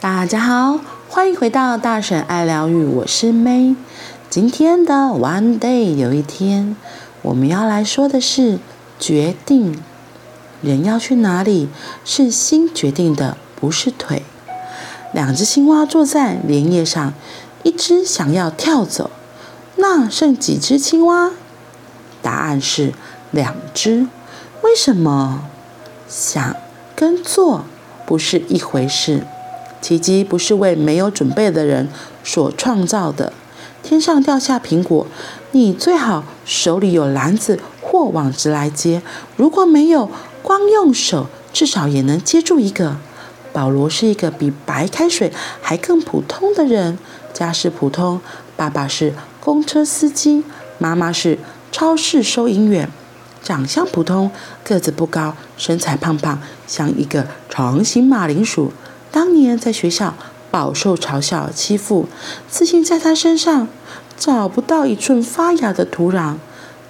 大家好，欢迎回到大婶爱疗愈，我是 May。今天的 One Day 有一天，我们要来说的是决定。人要去哪里，是心决定的，不是腿。两只青蛙坐在莲叶上，一只想要跳走，那剩几只青蛙？答案是两只。为什么？想跟做不是一回事。奇迹不是为没有准备的人所创造的。天上掉下苹果，你最好手里有篮子或网子来接。如果没有，光用手至少也能接住一个。保罗是一个比白开水还更普通的人，家世普通，爸爸是公车司机，妈妈是超市收银员，长相普通，个子不高，身材胖胖，像一个长形马铃薯。当年在学校饱受嘲笑欺负，自信在他身上找不到一寸发芽的土壤。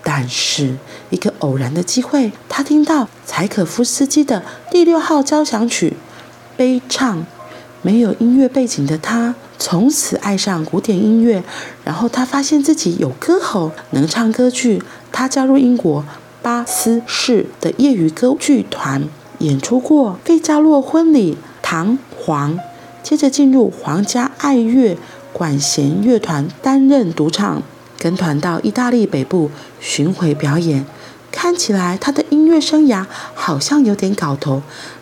但是一个偶然的机会，他听到柴可夫斯基的第六号交响曲，悲唱。没有音乐背景的他，从此爱上古典音乐。然后他发现自己有歌喉，能唱歌剧。他加入英国巴斯市的业余歌剧团，演出过《费加罗婚礼》。唐黄，接着进入皇家爱乐管弦乐团担任独唱，跟团到意大利北部巡回表演。看起来他的音乐生涯好像有点搞头，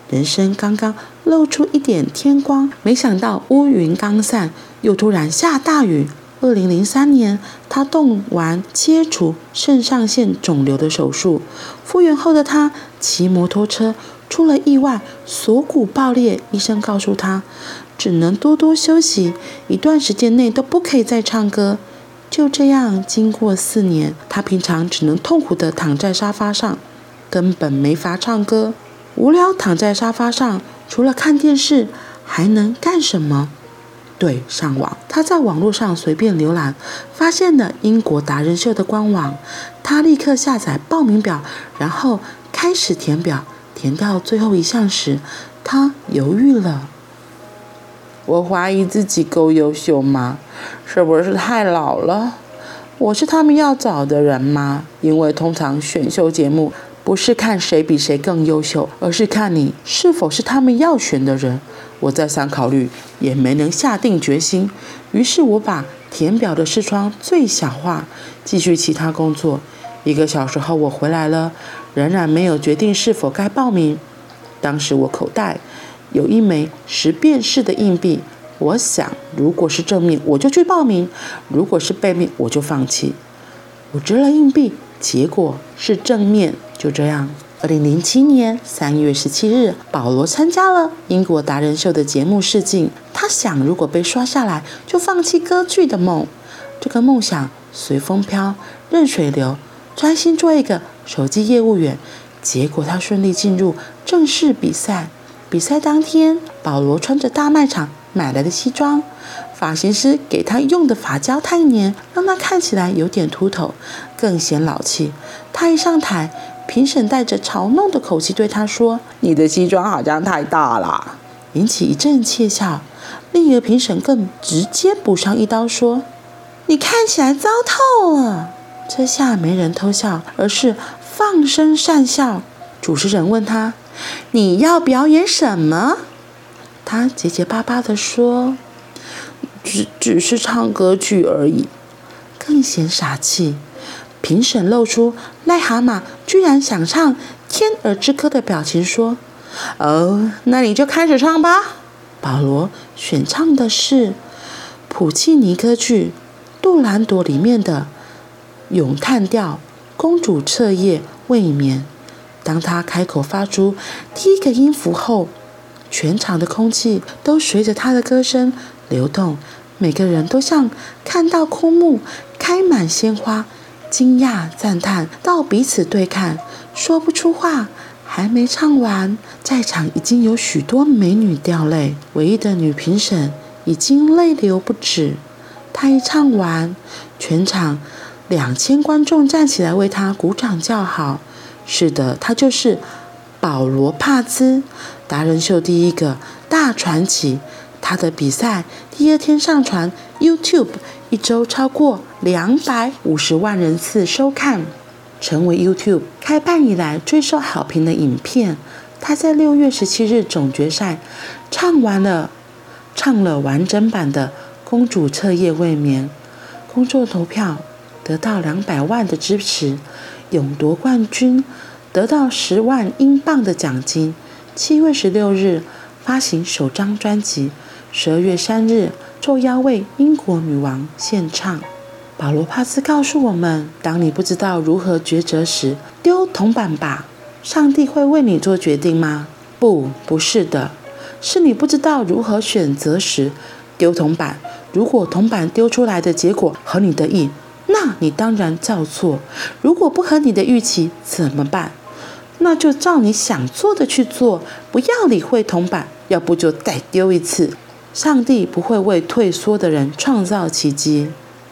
人生刚刚露出一点天光，没想到乌云刚散，又突然下大雨。二零零三年，他动完切除肾上腺肿瘤的手术，复原后的他骑摩托车。出了意外，锁骨爆裂。医生告诉他，只能多多休息，一段时间内都不可以再唱歌。就这样，经过四年，他平常只能痛苦地躺在沙发上，根本没法唱歌。无聊躺在沙发上，除了看电视，还能干什么？对，上网。他在网络上随便浏览，发现了英国达人秀的官网。他立刻下载报名表，然后开始填表。填到最后一项时，他犹豫了。我怀疑自己够优秀吗？是不是太老了？我是他们要找的人吗？因为通常选秀节目不是看谁比谁更优秀，而是看你是否是他们要选的人。我再三考虑，也没能下定决心。于是我把填表的视窗最小化，继续其他工作。一个小时后，我回来了。仍然没有决定是否该报名。当时我口袋有一枚十便士的硬币，我想，如果是正面，我就去报名；如果是背面，我就放弃。我掷了硬币，结果是正面。就这样，二零零七年三月十七日，保罗参加了英国达人秀的节目试镜。他想，如果被刷下来，就放弃歌剧的梦。这个梦想随风飘，任水流，专心做一个。手机业务员，结果他顺利进入正式比赛。比赛当天，保罗穿着大卖场买来的西装，发型师给他用的发胶太黏，让他看起来有点秃头，更显老气。他一上台，评审带着嘲弄的口气对他说：“你的西装好像太大了。”引起一阵窃笑。另一个评审更直接补上一刀说：“你看起来糟透了。”这下没人偷笑，而是放声讪笑。主持人问他：“你要表演什么？”他结结巴巴地说：“只只是唱歌剧而已。”更显傻气。评审露出癞蛤蟆居然想唱《天鹅之歌》的表情，说：“哦，那你就开始唱吧。”保罗选唱的是普契尼歌剧《杜兰朵》里面的。咏叹调，公主彻夜未眠。当她开口发出第一个音符后，全场的空气都随着她的歌声流动。每个人都像看到枯木开满鲜花，惊讶赞叹，到彼此对看，说不出话。还没唱完，在场已经有许多美女掉泪，唯一的女评审已经泪流不止。她一唱完，全场。两千观众站起来为他鼓掌叫好。是的，他就是保罗·帕兹，达人秀第一个大传奇。他的比赛第二天上传 YouTube，一周超过两百五十万人次收看，成为 YouTube 开办以来最受好评的影片。他在六月十七日总决赛唱完了，唱了完整版的《公主彻夜未眠》，公众投票得到两百万的支持，勇夺冠军，得到十万英镑的奖金。七月十六日发行首张专辑。十二月三日，受邀为英国女王献唱。保罗·帕斯告诉我们：当你不知道如何抉择时，丢铜板吧。上帝会为你做决定吗？不，不是的，是你不知道如何选择时，丢铜板。如果铜板丢出来的结果合你的意，那你当然照做；如果不合你的预期，怎么办？那就照你想做的去做，不要理会铜板，要不就再丢一次。上帝不会为退缩的人创造奇迹。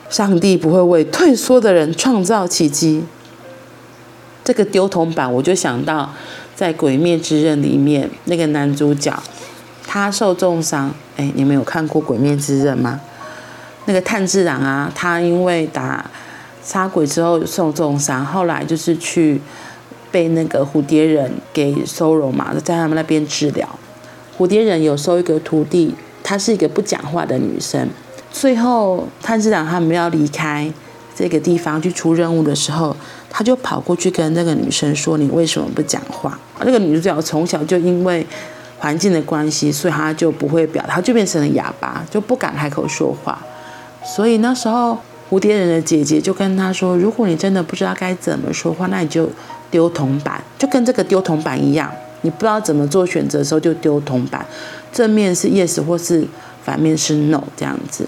上帝不会为退缩的人创造奇迹。这个丢铜板，我就想到在《鬼灭之刃》里面那个男主角，他受重伤。哎，你们有看过《鬼灭之刃》吗？那个炭治郎啊，他因为打杀鬼之后受重伤，后来就是去被那个蝴蝶人给收容嘛，在他们那边治疗。蝴蝶人有收一个徒弟。她是一个不讲话的女生。最后，炭治郎他们要离开这个地方去出任务的时候，他就跑过去跟那个女生说：“你为什么不讲话？”那个女主角从小就因为环境的关系，所以她就不会表达，就变成了哑巴，就不敢开口说话。所以那时候，蝴蝶人的姐姐就跟他说：“如果你真的不知道该怎么说话，那你就丢铜板，就跟这个丢铜板一样。你不知道怎么做选择的时候，就丢铜板。”正面是 yes 或是反面是 no 这样子，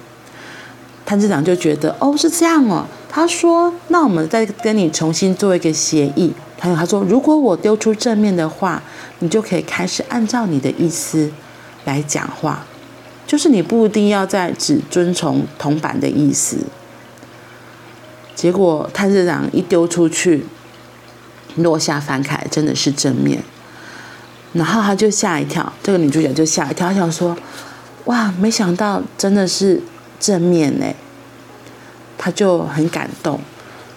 炭治郎就觉得哦是这样哦，他说那我们再跟你重新做一个协议。还有他说如果我丢出正面的话，你就可以开始按照你的意思来讲话，就是你不一定要在只遵从铜板的意思。结果炭治郎一丢出去，落下凡凯真的是正面。然后他就吓一跳，这个女主角就吓一跳，她想说：“哇，没想到真的是正面呢。”她就很感动，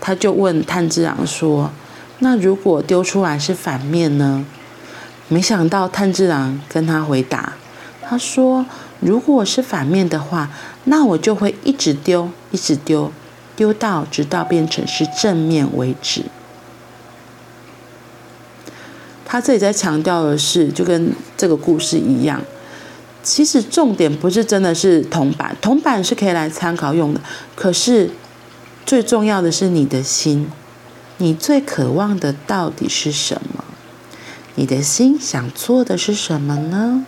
她就问炭治郎说：“那如果丢出来是反面呢？”没想到炭治郎跟他回答：“他说，如果是反面的话，那我就会一直丢，一直丢，丢到直到变成是正面为止。”他这里在强调的是，就跟这个故事一样，其实重点不是真的是铜板，铜板是可以来参考用的。可是最重要的是你的心，你最渴望的到底是什么？你的心想做的是什么呢？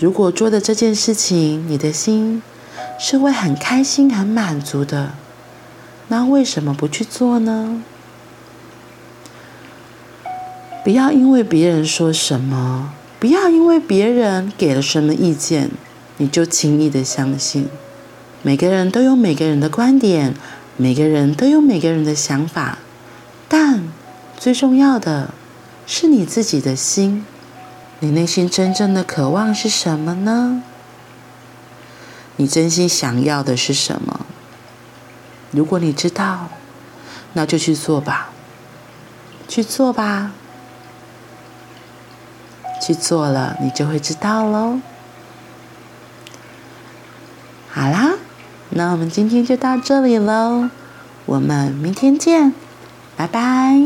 如果做的这件事情，你的心是会很开心、很满足的，那为什么不去做呢？不要因为别人说什么，不要因为别人给了什么意见，你就轻易的相信。每个人都有每个人的观点，每个人都有每个人的想法，但最重要的是你自己的心。你内心真正的渴望是什么呢？你真心想要的是什么？如果你知道，那就去做吧，去做吧。去做了，你就会知道喽。好啦，那我们今天就到这里喽，我们明天见，拜拜。